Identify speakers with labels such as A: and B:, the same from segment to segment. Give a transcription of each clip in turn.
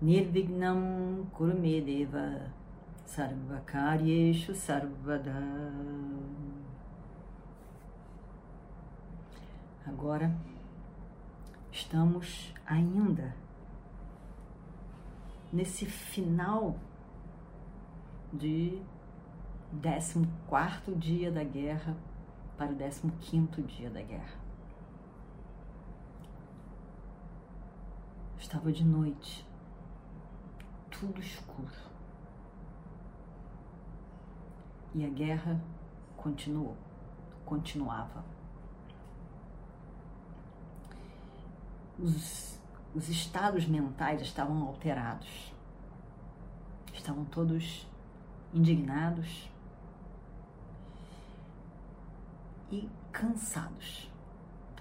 A: Nirvignam Kurumedeva Sarvakaryeshu Sarvada Agora estamos ainda nesse final de 14 dia da guerra para o 15 dia da guerra. Estava de noite, tudo escuro. E a guerra continuou, continuava. Os, os estados mentais estavam alterados, estavam todos indignados e cansados.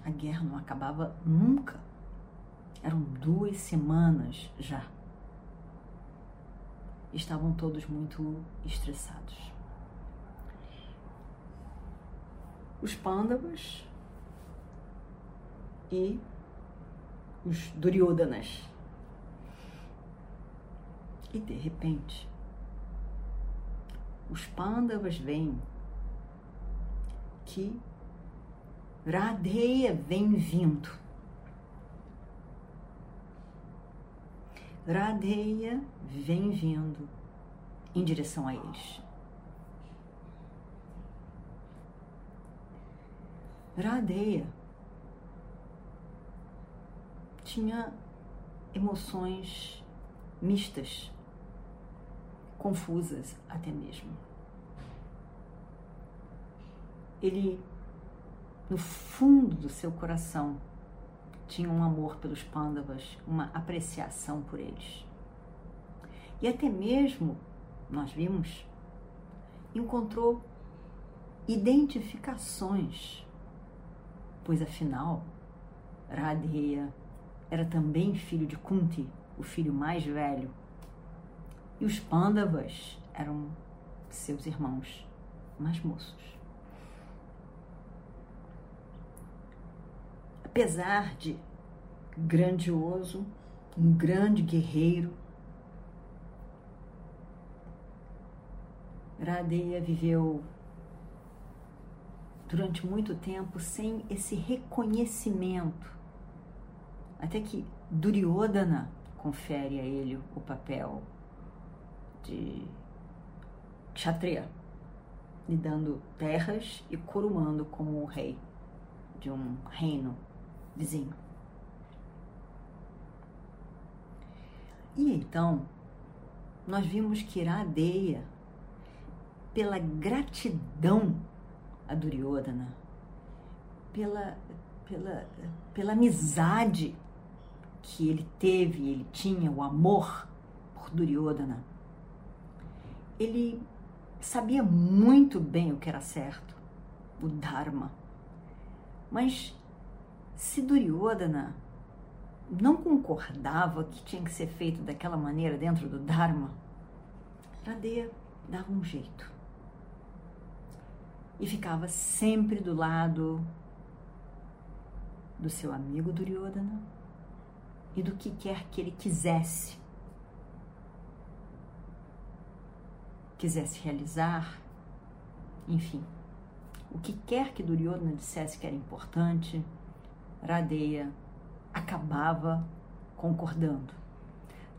A: A guerra não acabava nunca. Eram duas semanas já. Estavam todos muito estressados. Os pândavas e os Duryodanas. E de repente, os pândavas veem que Radeia vem vindo. Radeia vem vindo em direção a eles. Radeia tinha emoções mistas, confusas até mesmo. Ele, no fundo do seu coração, tinha um amor pelos pândavas, uma apreciação por eles. E até mesmo, nós vimos, encontrou identificações, pois afinal, Radheya era também filho de Kunti, o filho mais velho, e os Pandavas eram seus irmãos mais moços. Apesar de grandioso, um grande guerreiro, Radeya viveu durante muito tempo sem esse reconhecimento até que Duryodhana confere a ele o papel de kshatriya, lhe dando terras e coroando como o rei de um reino vizinho. E então, nós vimos que Iradeia, pela gratidão a Duryodhana, pela, pela, pela amizade que ele teve, ele tinha o amor por Duryodhana, ele sabia muito bem o que era certo, o Dharma. Mas se Duryodhana não concordava que tinha que ser feito daquela maneira dentro do Dharma, Radeya dava um jeito. E ficava sempre do lado do seu amigo Duryodhana e do que quer que ele quisesse. Quisesse realizar, enfim. O que quer que Duryodhana dissesse que era importante, Radeya acabava concordando.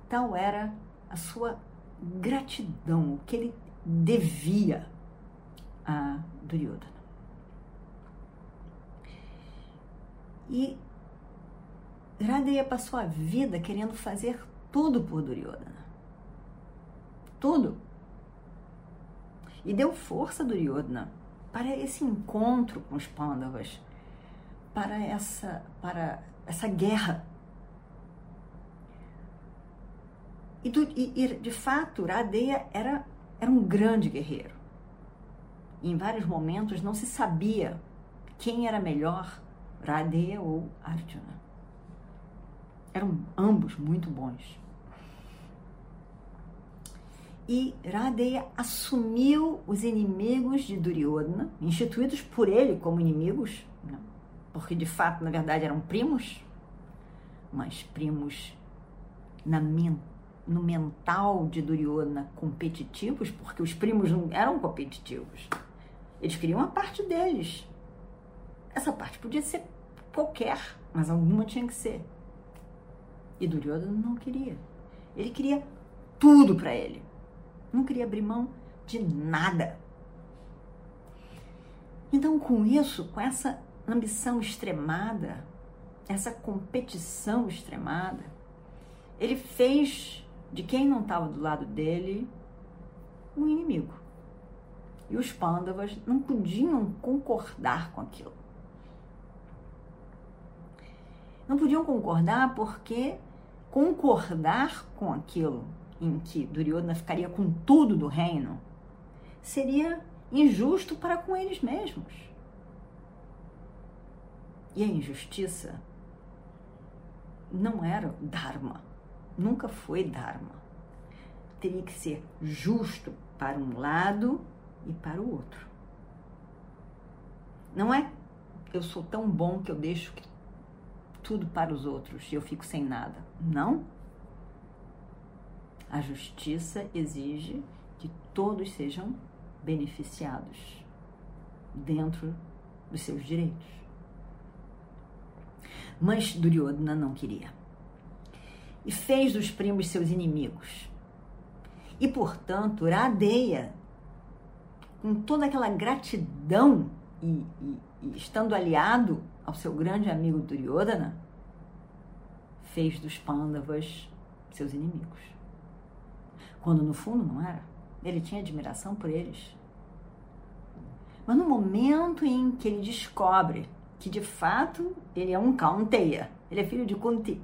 A: Tal era a sua gratidão, o que ele devia a Duryodhana. E Radeya passou a vida querendo fazer tudo por Duryodhana. Tudo. E deu força a Duryodhana para esse encontro com os Pandavas, para essa, para essa guerra. E, e, e de fato, Radeya era, era um grande guerreiro. E em vários momentos não se sabia quem era melhor, Radeya ou Arjuna. Eram ambos muito bons. E Radeya assumiu os inimigos de Duryodhana, instituídos por ele como inimigos, né? Porque de fato, na verdade, eram primos, mas primos na no mental de Duryodhana competitivos, porque os primos não eram competitivos. Eles queriam a parte deles. Essa parte podia ser qualquer, mas alguma tinha que ser. E Duryodhana não queria. Ele queria tudo para ele. Não queria abrir mão de nada. Então, com isso, com essa ambição extremada, essa competição extremada, ele fez de quem não estava do lado dele um inimigo. E os pândavas não podiam concordar com aquilo. Não podiam concordar porque concordar com aquilo em que Duryodhana ficaria com tudo do reino seria injusto para com eles mesmos. E a injustiça não era Dharma, nunca foi Dharma. Teria que ser justo para um lado e para o outro. Não é eu sou tão bom que eu deixo tudo para os outros e eu fico sem nada. Não. A justiça exige que todos sejam beneficiados dentro dos seus direitos. Mas Duryodhana não queria. E fez dos primos seus inimigos. E, portanto, Radeya, com toda aquela gratidão e, e, e estando aliado ao seu grande amigo Duryodhana, fez dos Pandavas seus inimigos. Quando no fundo não era. Ele tinha admiração por eles. Mas no momento em que ele descobre que de fato ele é um Kaunteya, ele é filho de Kunti.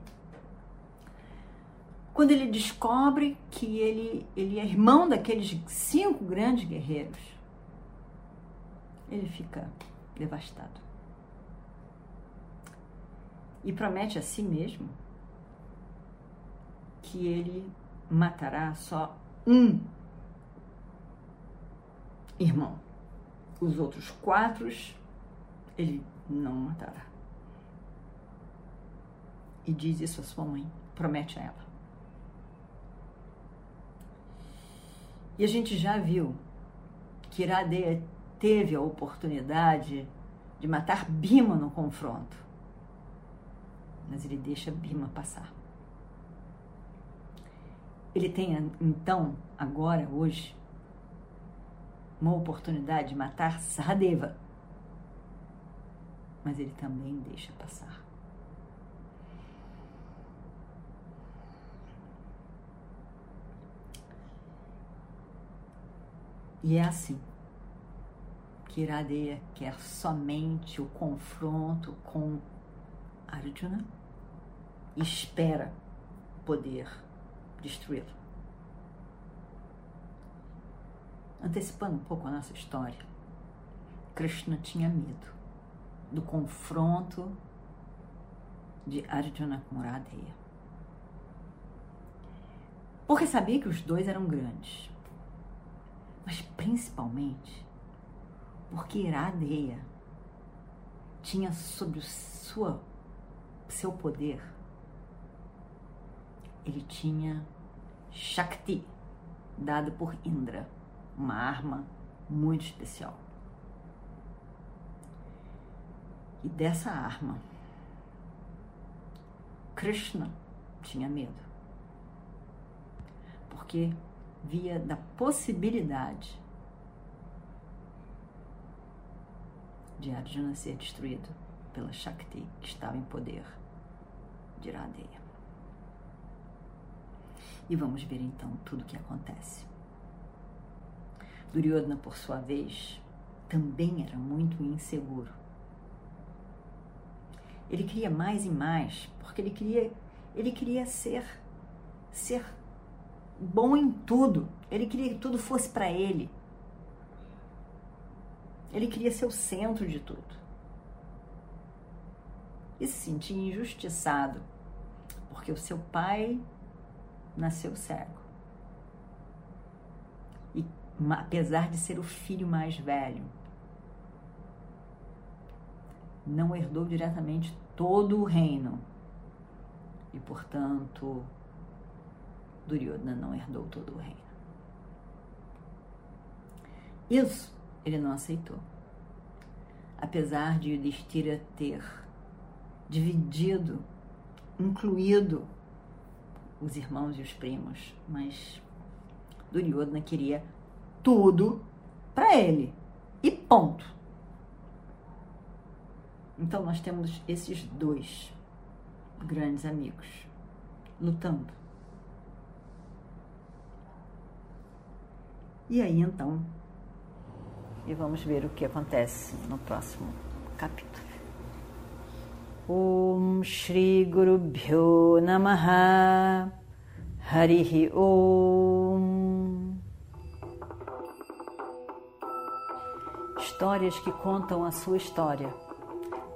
A: Quando ele descobre que ele, ele é irmão daqueles cinco grandes guerreiros, ele fica devastado. E promete a si mesmo que ele matará só um irmão. Os outros quatro ele não matará. E diz isso a sua mãe, promete a ela. E a gente já viu que Iradeia teve a oportunidade de matar Bima no confronto. Mas ele deixa Bima passar. Ele tem então, agora, hoje, uma oportunidade de matar Sahadeva. Mas ele também deixa passar. E é assim que Iradeya quer somente o confronto com Arjuna e espera poder destruí-lo. Antecipando um pouco a nossa história, Krishna tinha medo do confronto de Arjuna com Radheya. Porque sabia que os dois eram grandes, mas principalmente porque Iradeya tinha sob o sua, seu poder, ele tinha Shakti, dado por Indra uma arma muito especial. E dessa arma, Krishna tinha medo. Porque via da possibilidade de Arjuna ser destruído pela Shakti que estava em poder de Iradeya. E vamos ver então tudo o que acontece. Duryodhana, por sua vez, também era muito inseguro. Ele queria mais e mais, porque ele queria, ele queria ser, ser bom em tudo. Ele queria que tudo fosse para ele. Ele queria ser o centro de tudo. E se sentia injustiçado, porque o seu pai nasceu cego. E apesar de ser o filho mais velho, não herdou diretamente todo o reino. E, portanto, Duryodhana não herdou todo o reino. Isso ele não aceitou. Apesar de Yudhishthira ter dividido, incluído os irmãos e os primos, mas Duryodhana queria tudo para ele. E ponto. Então nós temos esses dois grandes amigos lutando. E aí então, e vamos ver o que acontece no próximo capítulo. Om Shri Guru Bhyo Namaha Harihi Om Histórias que contam a sua história